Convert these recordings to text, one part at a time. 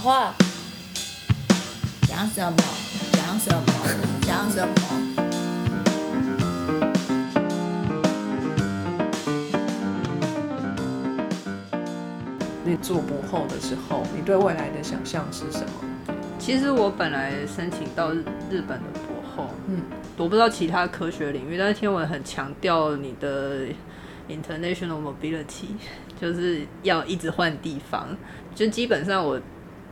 话，讲什么？讲什么？讲什么？你做博后的时候，你对未来的想象是什么？其实我本来申请到日本的博后，嗯，我不知道其他科学领域，但是天文很强调你的 international mobility，就是要一直换地方。就基本上我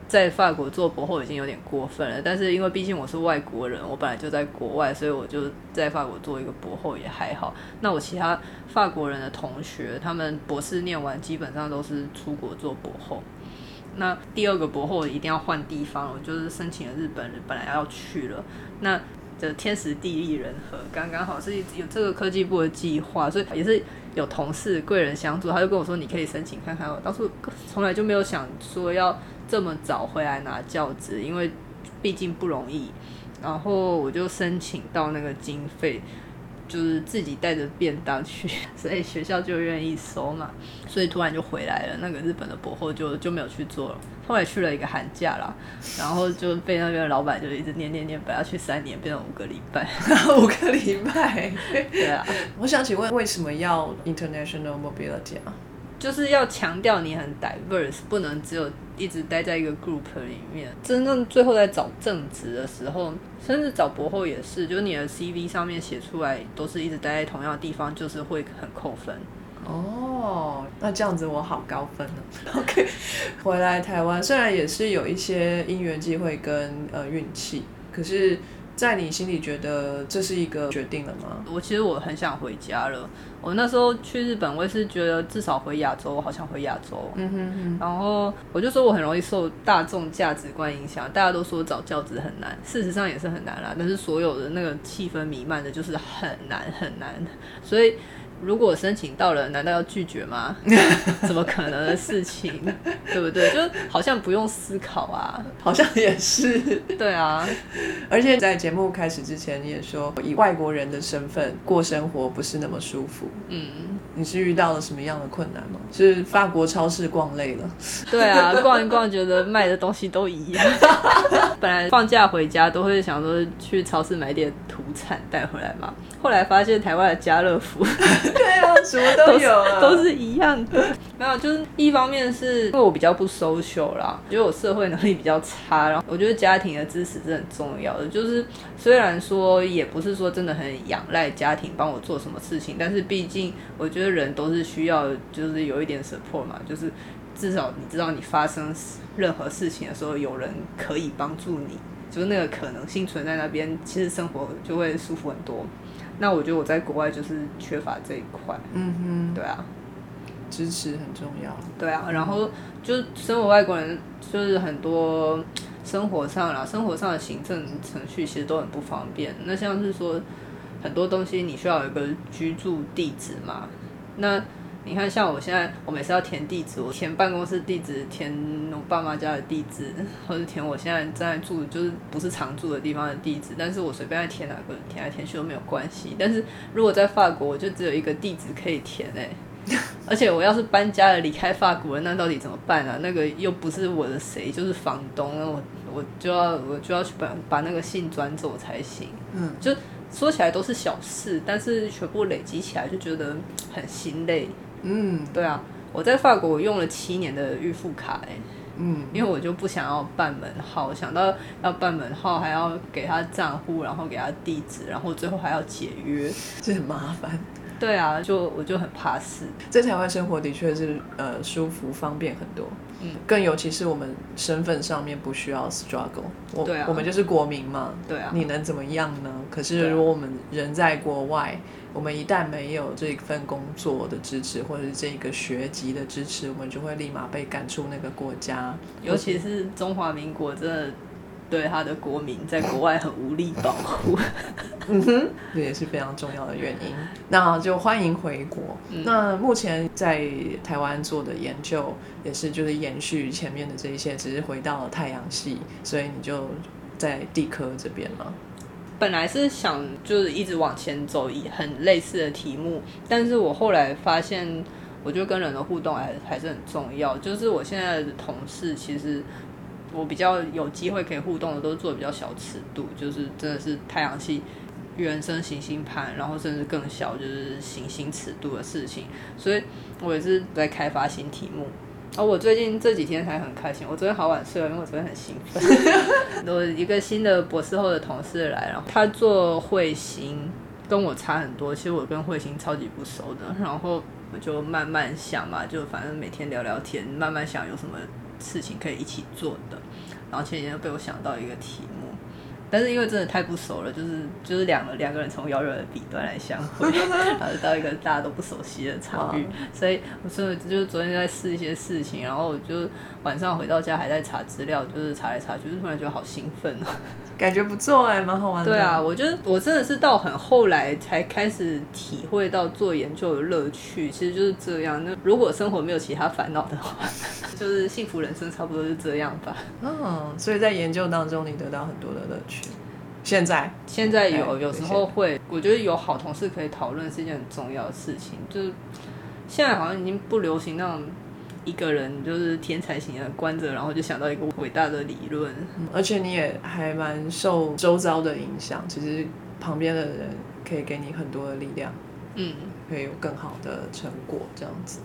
在法国做博后已经有点过分了，但是因为毕竟我是外国人，我本来就在国外，所以我就在法国做一个博后也还好。那我其他法国人的同学，他们博士念完基本上都是出国做博后。那第二个博后一定要换地方，我就是申请了日本，本来要去了。那的天时地利人和，刚刚好是有这个科技部的计划，所以也是有同事贵人相助，他就跟我说你可以申请看看。我当初从来就没有想说要这么早回来拿教职，因为毕竟不容易。然后我就申请到那个经费，就是自己带着便当去，所以学校就愿意收嘛。所以突然就回来了，那个日本的博后就就没有去做了。后来去了一个寒假啦，然后就被那边的老板就一直念念念，本来要去三年，变成五个礼拜。五个礼拜。对啊，我想请问，为什么要 international mobility 啊？就是要强调你很 diverse，不能只有一直待在一个 group 里面。真正最后在找正职的时候，甚至找博后也是，就是你的 CV 上面写出来都是一直待在同样的地方，就是会很扣分。哦，那这样子我好高分呢。OK，回来台湾虽然也是有一些因缘机会跟呃运气，可是，在你心里觉得这是一个决定了吗？我其实我很想回家了。我那时候去日本，我也是觉得至少回亚洲，我好想回亚洲。嗯哼哼，然后我就说我很容易受大众价值观影响，大家都说找教职很难，事实上也是很难啦。但是所有的那个气氛弥漫的就是很难很难，所以。如果申请到了，难道要拒绝吗？怎么可能的事情，对不对？就好像不用思考啊，好像也是。对啊，而且在节目开始之前，你也说以外国人的身份过生活不是那么舒服。嗯，你是遇到了什么样的困难吗？是法国超市逛累了？对啊，逛一逛觉得卖的东西都一样。本来放假回家都会想说去超市买点土产带回来嘛，后来发现台湾的家乐福。对啊，什么都有啊，都是一样的。没有，就是一方面是因为我比较不 social 啦，觉得我社会能力比较差，然后我觉得家庭的支持是很重要的。就是虽然说也不是说真的很仰赖家庭帮我做什么事情，但是毕竟我觉得人都是需要就是有一点 support 嘛，就是至少你知道你发生任何事情的时候有人可以帮助你，就是那个可能性存在那边，其实生活就会舒服很多。那我觉得我在国外就是缺乏这一块，嗯哼，对啊，支持很重要，对啊，然后就是身为外国人，就是很多生活上啦，生活上的行政程序其实都很不方便。那像是说很多东西你需要有一个居住地址嘛，那你看像我现在我每次要填地址，我填办公室地址，填我爸妈家的地址，或者填我现在正在住就是不是常住的地方的地址，但是我随便填哪个填来填去都没有关系。但是如果在法国，我就只有一个地址可以填诶、而且我要是搬家了离开法国，那到底怎么办啊？那个又不是我的谁，就是房东，那我我就要我就要去把把那个信转走才行。嗯，就说起来都是小事，但是全部累积起来就觉得很心累。嗯对啊，我在法国我用了七年的预付卡、欸，嗯，因为我就不想要办门号，想到要办门号还要给他账户，然后给他地址，然后最后还要解约。这很麻烦。对啊，就我就很怕死。在台湾生活的确是呃舒服方便很多，嗯，更尤其是我们身份上面不需要 struggle，我、我们就是国民嘛，对啊，你能怎么样呢？可是如果我们人在国外，我们一旦没有这份工作的支持，或者是这个学籍的支持，我们就会立马被赶出那个国家。尤其是中华民国真的对他的国民在国外很无力保护。嗯哼，这也是非常重要的原因。那就欢迎回国。嗯那目前在台湾做的研究也是就是延续前面的这一些，只是回到了太阳系，所以你就在地科这边嘛。本来是想就是一直往前走，以很类似的题目，但是我后来发现，我觉得跟人的互动还还是很重要。就是我现在的同事其实我比较有机会可以互动的，都是做比较小尺度，就是真的是太阳系原生行星盘，然后甚至更小，就是行星尺度的事情。所以我也是在开发新题目。而、我最近这几天才很开心，我昨天好晚睡了，因为我昨天很兴奋。我一个新的博士后的同事来，然后他做彗星，跟我差很多。其实我跟彗星超级不熟的，然后我就慢慢想嘛，就反正每天聊聊天，慢慢想有什么事情可以一起做的。然后前几天被我想到一个题目，但是因为真的太不熟了，就是就是两个两个人从遥远的彼端来相会，然后到一个大家都不熟悉的场域，所以我真的就是昨天在试一些事情，然后我就晚上回到家还在查资料，就是查来查去，就突然觉得好兴奋哦。感觉不错哎，蛮好玩的。对啊，，我觉得我真的是到很后来才开始体会到做研究的乐趣，其实就是这样。那如果生活没有其他烦恼的话，就是幸福人生差不多是这样吧。嗯，所以在研究当中你得到很多的乐趣。现在现在有对有时候会，我觉得有好同事可以讨论是一件很重要的事情。就是现在好像已经不流行那种一个人就是天才型的关着，然后就想到一个伟大的理论。嗯而且你也还蛮受周遭的影响，其实旁边的人可以给你很多的力量，嗯，可以有更好的成果这样子。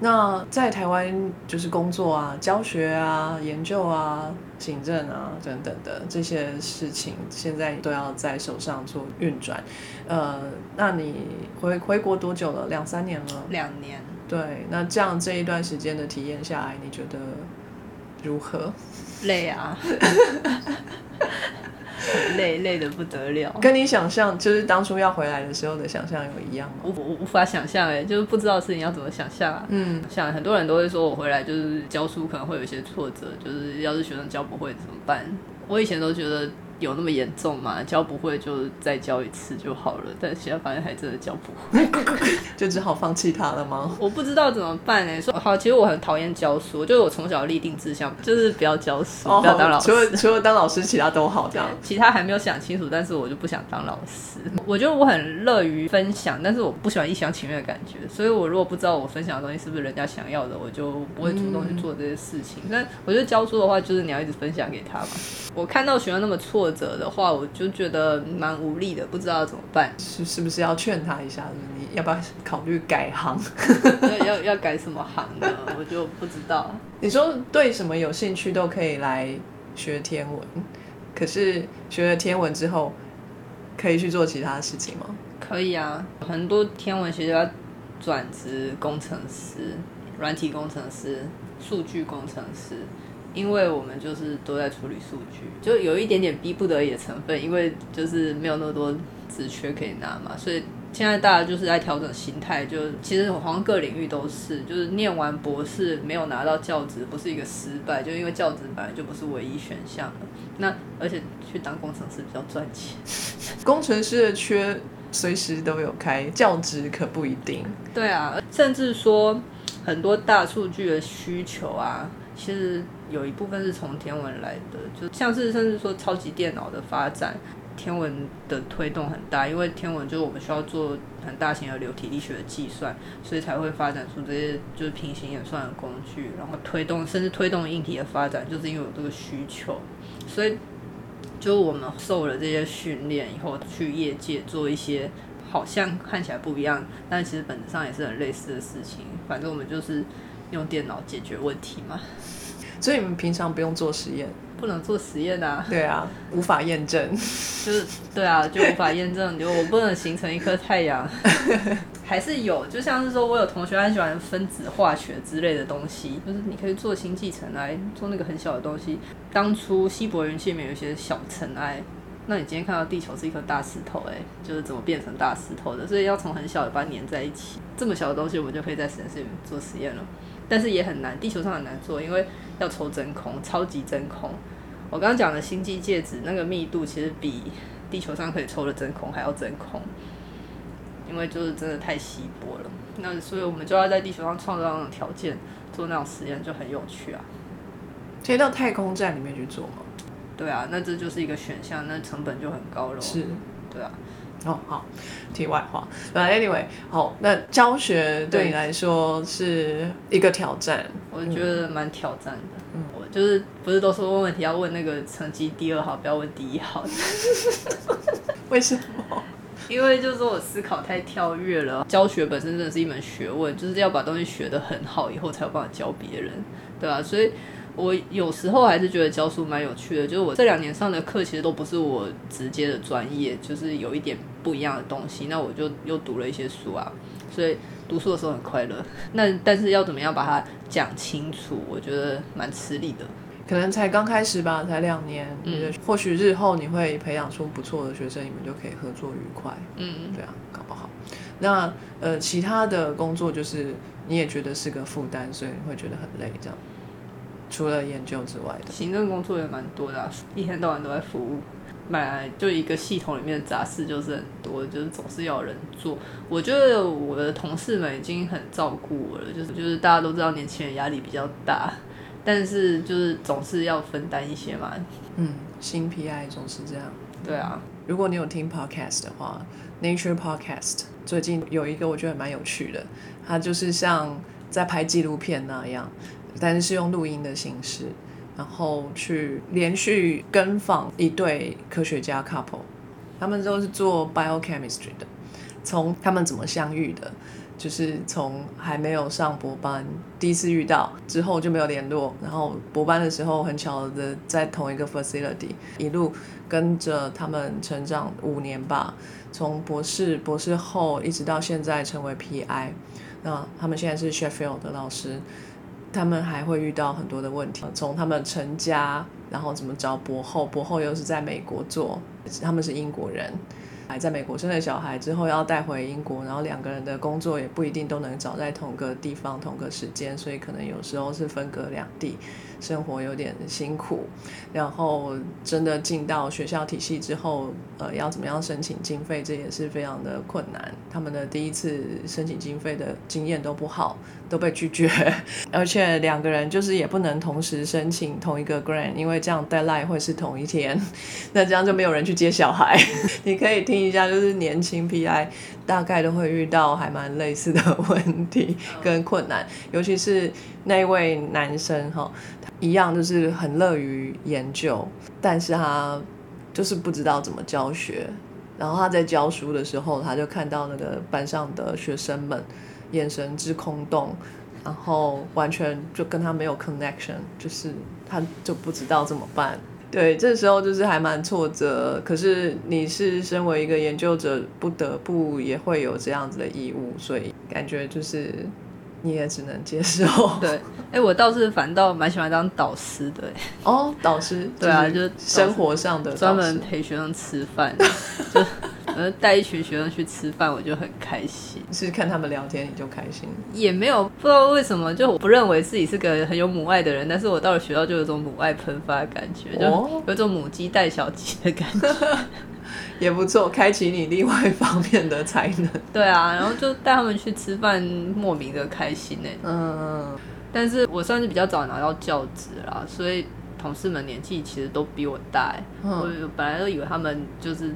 那在台湾就是工作啊、教学啊、研究啊、行政啊等等的这些事情，现在都要在手上做运转。呃，那你回回国多久了？两三年了。两年对，那这样这一段时间的体验下来，你觉得如何？累啊，很 累，累的不得了。跟你想象，就是当初要回来的时候的想象有一样吗？我我无法想象哎，就是不知道事情要怎么想象啊。嗯，像很多人都会说我回来就是教书可能会有一些挫折，就是要是学生教不会怎么办？我以前都觉得有那么严重吗？教不会就再教一次就好了，但现在发现还真的教不会。就只好放弃他了吗？我不知道怎么办哎。说好，其实我很讨厌教书，就是我从小立定志向，就是不要教书，不要当老师除。了除了当老师，其他都好这样。其他还没有想清楚，但是我就不想当老师。我觉得我很乐于分享，但是我不喜欢一厢情愿的感觉。所以我如果不知道我分享的东西是不是人家想要的，我就不会主动去做这些事情。但我觉得教书的话，就是你要一直分享给他嘛。我看到学生那么挫折的话，我就觉得蛮无力的，不知道怎么办。是是不是要劝他一下？你要不要考虑改行？要要要改什么行呢？我就不知道。你说对什么有兴趣都可以来学天文，可是学了天文之后，可以去做其他事情吗？可以啊，很多天文学家转职工程师、软体工程师、数据工程师，因为我们就是都在处理数据，就有一点点逼不得已的成分，因为就是没有那么多职缺可以拿嘛，所以现在大家就是在调整心态，就其实好像各领域都是，就是念完博士没有拿到教职不是一个失败，就因为教职本来就不是唯一选项，那而且去当工程师比较赚钱。工程师的缺随时都有开，教职可不一定。对啊，甚至说很多大数据的需求啊，其实有一部分是从天文来的，就像是甚至说超级电脑的发展，天文的推动很大，因为天文就是我们需要做很大型的流体力学的计算，所以才会发展出这些就是平行演算的工具，然后推动甚至推动硬体的发展，就是因为有这个需求，所以。就我们受了这些训练以后，去业界做一些好像看起来不一样，但其实本质上也是很类似的事情。反正我们就是用电脑解决问题嘛，所以你们平常不用做实验，不能做实验啊，对啊，无法验证。就是对啊，就无法验证，就我不能形成一颗太阳。还是有，就像是说我有同学很喜欢分子化学之类的东西，就是你可以做星际尘埃，做那个很小的东西。当初西伯云气里面有一些小尘埃，那你今天看到地球是一颗大石头、欸，就是怎么变成大石头的？所以要从很小的把它粘在一起，这么小的东西我们就可以在实验室里面做实验了。但是也很难，地球上很难做，因为要抽真空，超级真空。我刚刚讲的星际戒指那个密度其实比地球上可以抽的真空还要真空，因为就是真的太稀薄了。那所以我们就要在地球上创造那种条件，做那种实验就很有趣啊。可以到太空站里面去做吗？对啊，那这就是一个选项，那成本就很高了。是。对啊，哦，好，题外话。那 anyway，好，那教学对你来说是一个挑战。我觉得蛮挑战的。我就是不是都说问问题要问那个成绩第二好，不要问第一好，为什么？因为就是说我思考太跳跃了。教学本身真的是一门学问，就是要把东西学得很好以后，才有办法教别人，对吧、所以我有时候还是觉得教书蛮有趣的。就是我这两年上的课其实都不是我直接的专业，就是有一点不一样的东西。那我就又读了一些书啊，所以读书的时候很快乐。那但是要怎么样把它讲清楚，我觉得蛮吃力的。可能才刚开始吧，才两年，嗯或许日后你会培养出不错的学生，你们就可以合作愉快。嗯，对啊，搞不好。那呃，其他的工作就是你也觉得是个负担，所以你会觉得很累，这样。除了研究之外的，行政工作也蛮多的、啊，一天到晚都在服务。买来就一个系统里面的杂事就是很多，就是总是要人做。我觉得我的同事们已经很照顾我了，就是就是大家都知道年轻人压力比较大，但是就是总是要分担一些嘛。嗯，新 PI 总是这样。对啊，如果你有听 podcast 的话，Nature Podcast 最近有一个我觉得蛮有趣的，它就是像在拍纪录片那样，但是是用录音的形式，然后去连续跟访一对科学家 couple，他们都是做 biochemistry 的，从他们怎么相遇的。就是从还没有上博班，第一次遇到之后就没有联络，然后博班的时候很巧的在同一个 facility，一路跟着他们成长五年吧，从博士、博士后一直到现在成为 PI。那他们现在是 Sheffield 的老师，他们还会遇到很多的问题，从他们成家，然后怎么找博后，博后又是在美国做，他们是英国人。还在美国生了小孩之后要带回英国，然后两个人的工作也不一定都能找在同个地方、同个时间，所以可能有时候是分隔两地，生活有点辛苦。然后真的进到学校体系之后，呃，要怎么样申请经费，这也是非常的困难。他们的第一次申请经费的经验都不好，都被拒绝，而且两个人就是也不能同时申请同一个 grant，因为这样 deadline 会是同一天，那这样就没有人去接小孩。你可以听一下，就是年轻 PI 大概都会遇到还蛮类似的问题跟困难，尤其是那一位男生哈，一样就是很乐于研究，但是他就是不知道怎么教学。然后他在教书的时候，他就看到那个班上的学生们眼神之空洞，然后完全就跟他没有 connection，就是他就不知道怎么办。对，这时候就是还蛮挫折。可是你是身为一个研究者，不得不也会有这样子的义务，所以感觉就是你也只能接受。对，哎、我倒是反倒蛮喜欢当导师的、欸哦，导师，对啊就就是是生活上的专门陪学生吃饭，就 呃带一群学生去吃饭，我就很开心。是看他们聊天你就开心。也没有不知道为什么，就我不认为自己是个很有母爱的人，但是我到了学校就有种母爱喷发的感觉，就哦有种母鸡带小鸡的感觉。也不错，开启你另外一方面的才能。对啊，然后就带他们去吃饭，莫名的开心呢。嗯，但是我算是比较早拿到教职啦，所以同事们年纪其实都比我大欸。嗯我本来都以为他们就是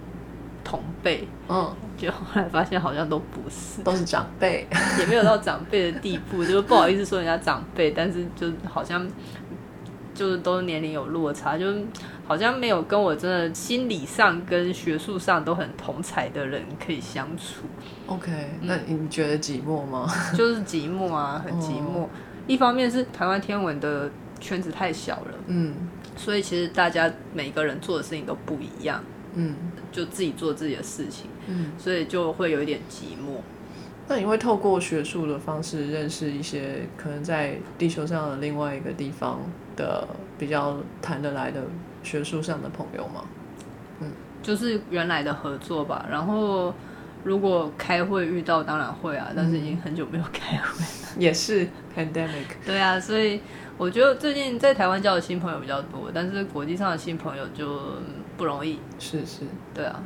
同辈，嗯，就后来发现好像都不是。都是长辈。也没有到长辈的地步，就是不好意思说人家长辈，但是就好像就是都年龄有落差，就是好像没有跟我真的心理上跟学术上都很同才的人可以相处，OK，那你觉得寂寞吗？就是寂寞啊，很寂寞。一方面是台湾天文的圈子太小了，嗯所以其实大家每个人做的事情都不一样，嗯就自己做自己的事情，嗯。所以就会有一点寂寞。那你会透过学术的方式认识一些可能在地球上的另外一个地方的比较谈得来的学术上的朋友吗？就是原来的合作吧。然后如果开会遇到，当然会啊，但是已经很久没有开会。也是 pandemic。对啊，所以我觉得最近在台湾交的新朋友比较多，但是国际上的新朋友就不容易。是是，对啊，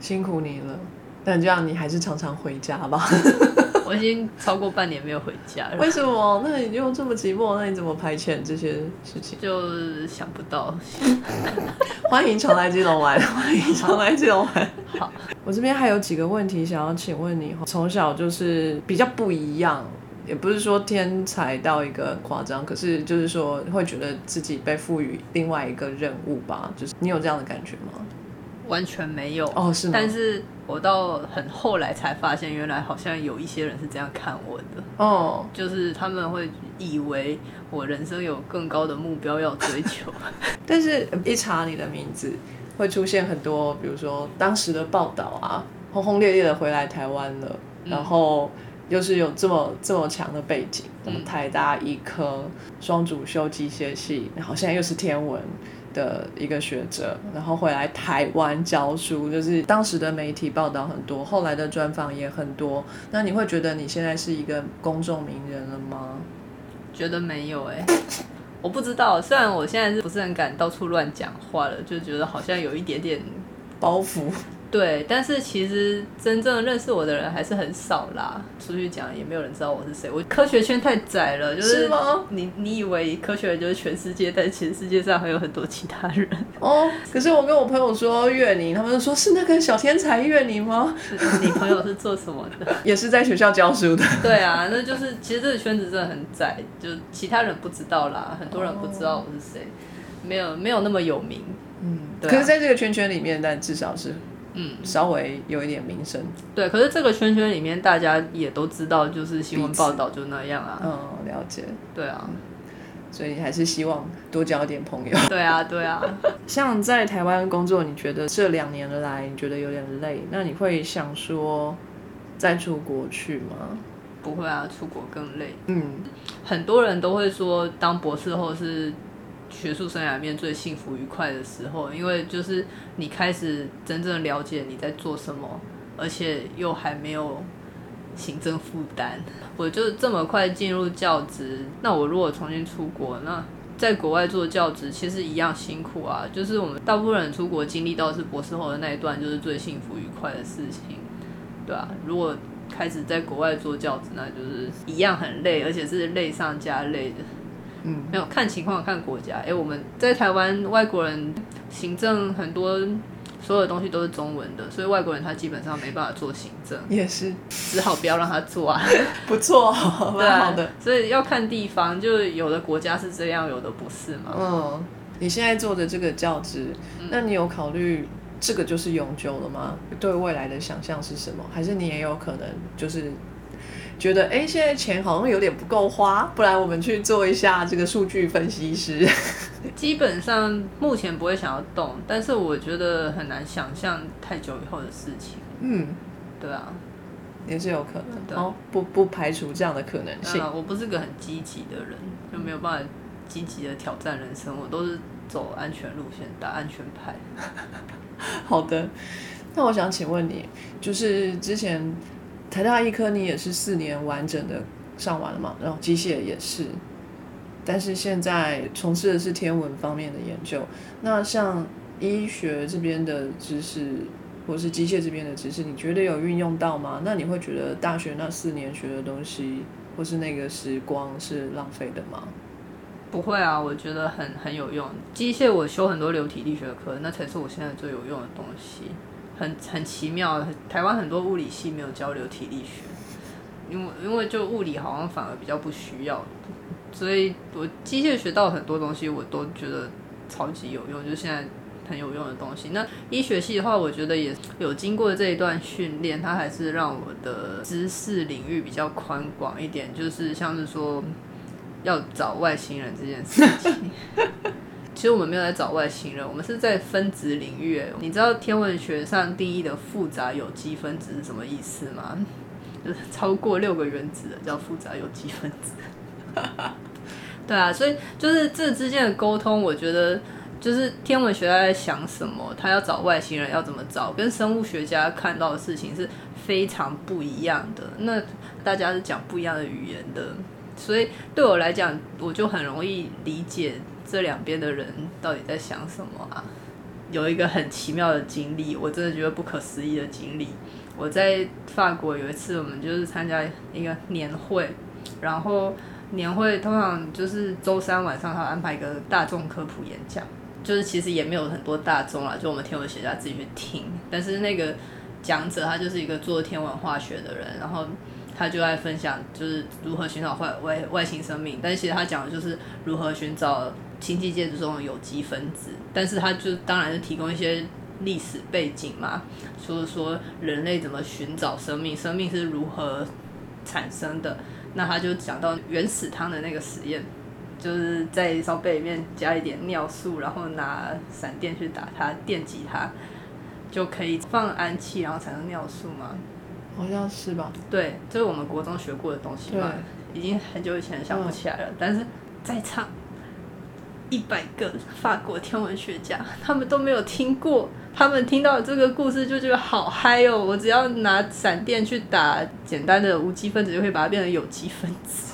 辛苦你了。但这样你还是常常回家吧？我已经超过半年没有回家了，为什么？那你又这么寂寞，那你怎么排遣这些事情？就想不到。欢迎常来基隆玩，欢迎常来基隆玩。好，我这边还有几个问题想要请问你，从小就是比较不一样，也不是说天才到一个很夸张，可是就是说会觉得自己被赋予另外一个任务吧，就是你有这样的感觉吗？完全没有哦，是吗？但是我到很后来才发现，原来好像有一些人是这样看我的，哦，就是他们会以为我人生有更高的目标要追求。但是一查你的名字，会出现很多，比如说当时的报道啊，轰轰烈烈的回来台湾了，然后又是有这么这么强的背景，什么台大医科双主修机械系，然后现在又是天文的一个学者，然后回来台湾教书，就是当时的媒体报道很多，后来的专访也很多。那你会觉得你现在是一个公众名人了吗？觉得没有哎、我不知道。虽然我现在是不是很敢到处乱讲话了，就觉得好像有一点点包袱，对，但是其实真正认识我的人还是很少啦。出去讲也没有人知道我是谁。我科学圈太窄了，就是你你以为科学人就是全世界，但其实世界上还有很多其他人。哦，可是我跟我朋友说月宁，他们就说是那个小天才月宁吗？是你朋友是做什么的？也是在学校教书的。对啊，那就是其实这个圈子真的很窄，就其他人不知道啦，很多人不知道我是谁，没有没有那么有名。嗯，对啊可是在这个圈圈里面，但至少是嗯，稍微有一点名声。对，可是这个圈圈里面，大家也都知道，就是新闻报道就那样啊。嗯，了解。对啊，所以你还是希望多交一点朋友。对啊，对啊。像在台湾工作，你觉得这两年来你觉得有点累，那你会想说再出国去吗？不会啊，出国更累。嗯，很多人都会说，当博士后是学术生涯里面最幸福愉快的时候，因为就是你开始真正了解你在做什么，而且又还没有行政负担。我就这么快进入教职，那我如果重新出国，那在国外做教职其实一样辛苦啊。就是我们大部分人出国经历到是博士后的那一段，就是最幸福愉快的事情，对啊，如果开始在国外做教职，那就是一样很累，而且是累上加累的。嗯，没有看情况看国家。哎、我们在台湾外国人行政很多所有的东西都是中文的，所以外国人他基本上没办法做行政，也是只好不要让他做啊。不错，对啊蛮好的。，所以要看地方，就有的国家是这样，有的不是嘛。嗯，你现在做的这个教职，那你有考虑这个就是永久了吗？对未来的想象是什么？还是你也有可能就是觉得，哎、现在钱好像有点不够花，不然我们去做一下这个数据分析师。基本上目前不会想要动，但是我觉得很难想象太久以后的事情。嗯，对啊，也是有可能。的哦，不不排除这样的可能性。啊，我不是个很积极的人，就没有办法积极的挑战人生，我都是走安全路线，打安全牌。好的，那我想请问你，就是之前台大医科你也是四年完整的上完了嘛，然后机械也是，但是现在从事的是天文方面的研究。那像医学这边的知识，或是机械这边的知识，你觉得有运用到吗？那你会觉得大学那四年学的东西，或是那个时光是浪费的吗？不会啊，我觉得很很有用。机械我修很多流体力学课，那才是我现在最有用的东西。很很奇妙，台湾很多物理系没有交流体力学，因为因为就物理好像反而比较不需要，所以我机械学到很多东西，我都觉得超级有用，就是现在很有用的东西。那医学系的话，我觉得也有经过这一段训练，它还是让我的知识领域比较宽广一点，就是像是说。要找外星人这件事情，其实我们没有在找外星人，我们是在分子领域。你知道天文学上定义的复杂有机分子是什么意思吗？就是超过六个原子的叫复杂有机分子。对啊，所以就是这之间的沟通，我觉得就是天文学家在想什么，他要找外星人要怎么找，跟生物学家看到的事情是非常不一样的。那大家是讲不一样的语言的。所以对我来讲，我就很容易理解这两边的人到底在想什么啊。有一个很奇妙的经历，我真的觉得不可思议的经历。我在法国有一次，我们就是参加一个年会，然后年会通常就是周三晚上，他安排一个大众科普演讲，就是其实也没有很多大众啦，就我们天文学家自己去听。但是那个讲者他就是一个做天文化学的人，然后。他就在分享就是如何寻找外外外星生命，但其实他讲的就是如何寻找星际介质中的有机分子，但是他就当然是提供一些历史背景嘛，就是说人类怎么寻找生命，生命是如何产生的。那他就讲到原始汤的那个实验，就是在烧杯里面加一点尿素，然后拿闪电去打它，电击它，就可以放氨气，然后产生尿素嘛。好像是吧？对，这是我们国中学过的东西嘛，已经很久以前想不起来了。但是在场一百个法国天文学家，他们都没有听过。他们听到这个故事就觉得好嗨哦！我只要拿闪电去打简单的无机分子，就会把它变成有机分子，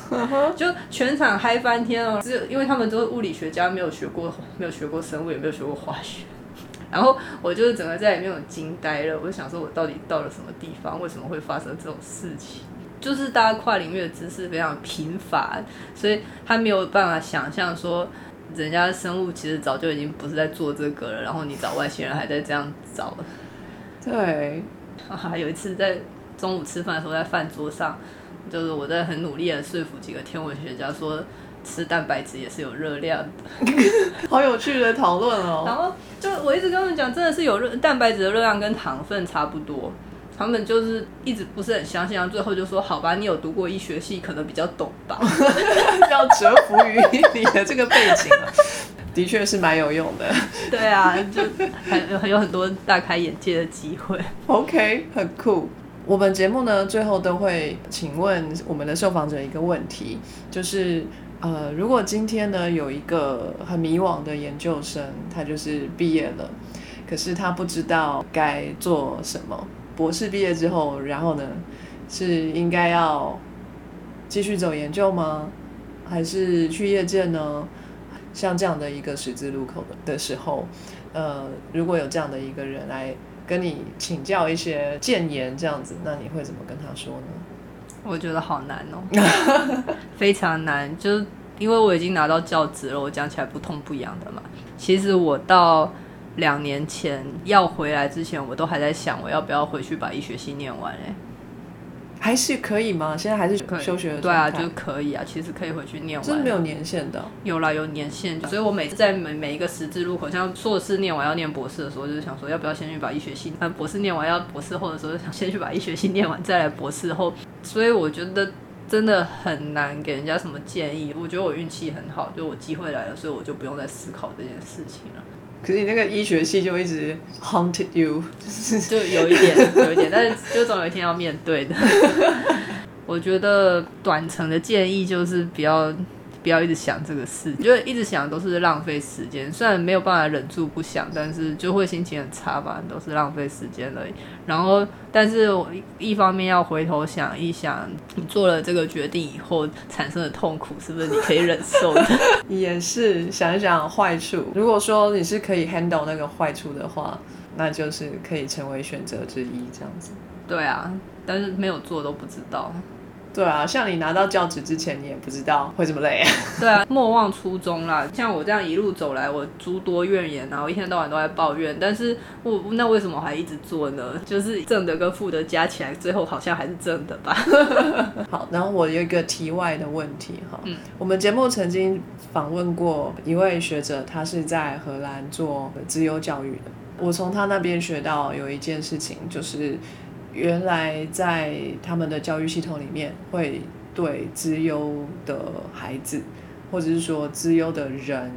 就全场嗨翻天哦！只有因为他们都是物理学家，没有学过，没有学过生物，也没有学过化学。然后我就是整个在里面有惊呆了，我就想说，我到底到了什么地方？为什么会发生这种事情？就是大家跨领域的知识非常贫乏，所以他没有办法想象说。人家生物其实早就已经不是在做这个了，然后你找外星人还在这样找。对，啊有一次在中午吃饭的时候，在饭桌上，就是我在很努力的说服几个天文学家说，吃蛋白质也是有热量的。好有趣的讨论哦。然后就我一直跟他们讲，真的是有热蛋白质的热量跟糖分差不多。他们就是一直不是很相信，然后最后就说：“好吧，你有读过医学系，可能比较懂吧。”要折服于你的这个背景，的确是蛮有用的。对啊，就还还有很多大开眼界的机会。OK，很酷。我们节目呢，最后都会请问我们的受访者一个问题，就是呃，如果今天呢有一个很迷惘的研究生，他就是毕业了，可是他不知道该做什么。博士毕业之后，然后呢，是应该要继续走研究吗？还是去业界呢？像这样的一个十字路口的时候，呃，如果有这样的一个人来跟你请教一些建言，这样子，那你会怎么跟他说呢？我觉得好难哦，非常难，就因为我已经拿到教职了，我讲起来不痛不痒的嘛。其实我到。两年前要回来之前，我都还在想我要不要回去把医学系念完哎，还是可以吗？现在还是可休学？对啊，就可以啊，其实可以回去念完。真的没有年限的？有啦，有年限。所以我每次在每每一个十字路口，像硕士念完要念博士的时候，就是想说要不要先去把医学系，嗯博士念完要博士后的时候，想先去把医学系念完再来博士后。所以我觉得真的很难给人家什么建议。我觉得我运气很好，就我机会来了，所以我就不用再思考这件事情了。可是你那个医学系就一直 haunted you，就有一点，有一点，但是就总有一天要面对的。我觉得短程的建议就是比较。不要一直想这个事，觉得一直想都是浪费时间。虽然没有办法忍住不想，但是就会心情很差吧，都是浪费时间而已。然后，但是一方面要回头想一想，你做了这个决定以后产生的痛苦，是不是你可以忍受的？也是想一想坏处。如果说你是可以 handle 那个坏处的话，那就是可以成为选择之一，这样子。对啊，但是没有做都不知道。对啊，像你拿到教职之前，你也不知道会这么累。对啊，莫忘初衷啦。像我这样一路走来，我诸多怨言，然后一天到晚都在抱怨。但是我那为什么还一直做呢？就是正的跟负的加起来，最后好像还是正的吧。好，然后我有一个题外的问题哈。嗯。我们节目曾经访问过一位学者，他是在荷兰做自由教育的。我从他那边学到有一件事情，就是。原来在他们的教育系统里面，会对资优的孩子，或者是说资优的人，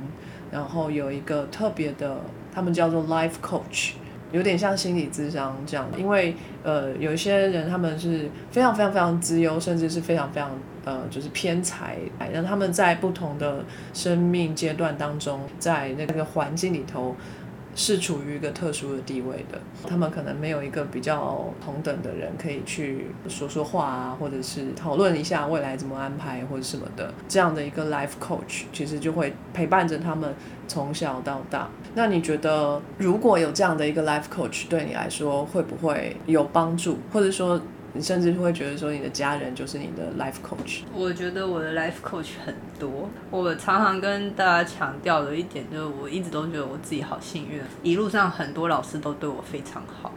然后有一个特别的，他们叫做 life coach，有点像心理智商这样。因为呃，有一些人他们是非常非常非常资优，甚至是非常非常呃，就是偏才，让他们在不同的生命阶段当中，在那个环境里头。是处于一个特殊的地位的，他们可能没有一个比较同等的人可以去说说话啊，或者是讨论一下未来怎么安排或者什么的。这样的一个 life coach 其实就会陪伴着他们从小到大。那你觉得如果有这样的一个 life coach 对你来说会不会有帮助，或者说？你甚至会觉得说，你的家人就是你的 life coach。我觉得我的 life coach 很多。我常常跟大家强调的一点就是，我一直都觉得我自己好幸运，一路上很多老师都对我非常好，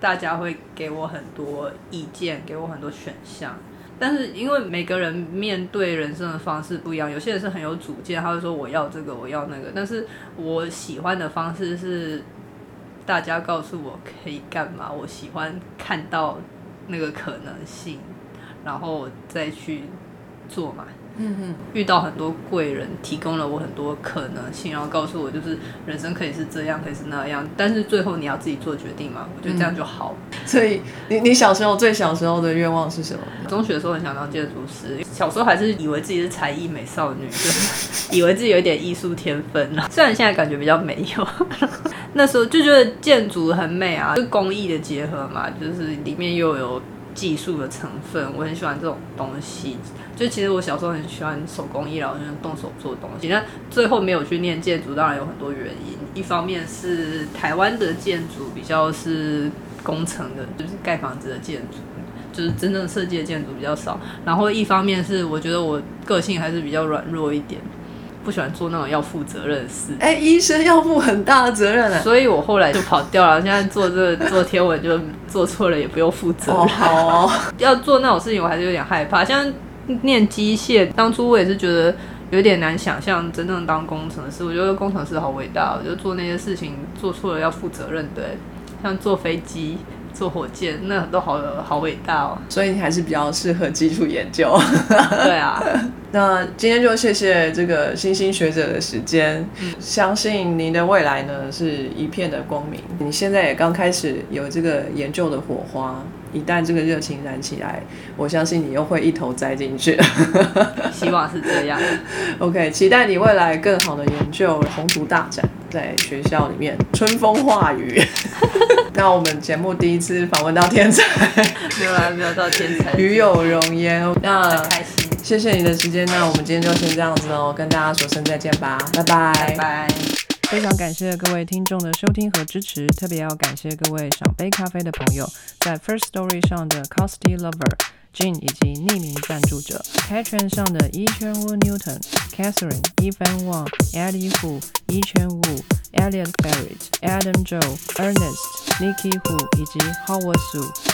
大家会给我很多意见，给我很多选项。但是因为每个人面对人生的方式不一样，有些人是很有主见，他会说我要这个，我要那个。但是我喜欢的方式是大家告诉我可以干嘛，我喜欢看到那个可能性，然后再去做嘛。嗯嗯，遇到很多贵人，提供了我很多可能性，然后告诉我就是人生可以是这样，可以是那样，但是最后你要自己做决定嘛。我觉得这样就好。所以你你小时候最小时候的愿望是什么？中学的时候很想当建筑师，小时候还是以为自己是才艺美少女，以为自己有点艺术天分啊。虽然现在感觉比较没有，那时候就觉得建筑很美啊，是工艺的结合嘛，就是里面又有技术的成分，我很喜欢这种东西。就其实我小时候很喜欢手工艺，然后就是动手做东西。那最后没有去念建筑，当然有很多原因。一方面是台湾的建筑比较是工程的，就是盖房子的建筑，就是真正设计的建筑比较少。然后一方面是我觉得我个性还是比较软弱一点，不喜欢做那种要负责任的事。哎，医生要负很大的责任啊！所以我后来就跑掉了。现在做这做天文，就做错了也不用负责。哦，好，要做那种事情，我还是有点害怕。像念机械，当初我也是觉得有点难想象真正当工程师。我觉得工程师好伟大，我觉得做那些事情做错了要负责任。对，像坐飞机、坐火箭，那都好好伟大哦。所以你还是比较适合基础研究。对啊，那今天就谢谢这个星星学者的时间。相信您的未来呢是一片的光明。你现在也刚开始有这个研究的火花。一旦这个热情燃起来，我相信你又会一头栽进去。希望是这样。OK，期待你未来更好的研究，宏图大展，在学校里面春风化雨。那我们节目第一次访问到天才，没有啊，没有到天才，与有容焉。那开心，谢谢你的时间。那我们今天就先这样子哦，跟大家说声再见吧，拜拜，拜拜。非常感谢各位听众的收听和支持，特别要感谢各位赏杯咖啡的朋友，在 First Story 上的 Costy Lover、Jane 以及匿名赞助者，Patreon 上的 Yi Chen Wu Newton、Catherine、Evan Wang、Eddie Hu、Yi Chen Wu、Elliot Barrett、Adam Joe、Ernest、Nikki Hu 以及 Howard Su。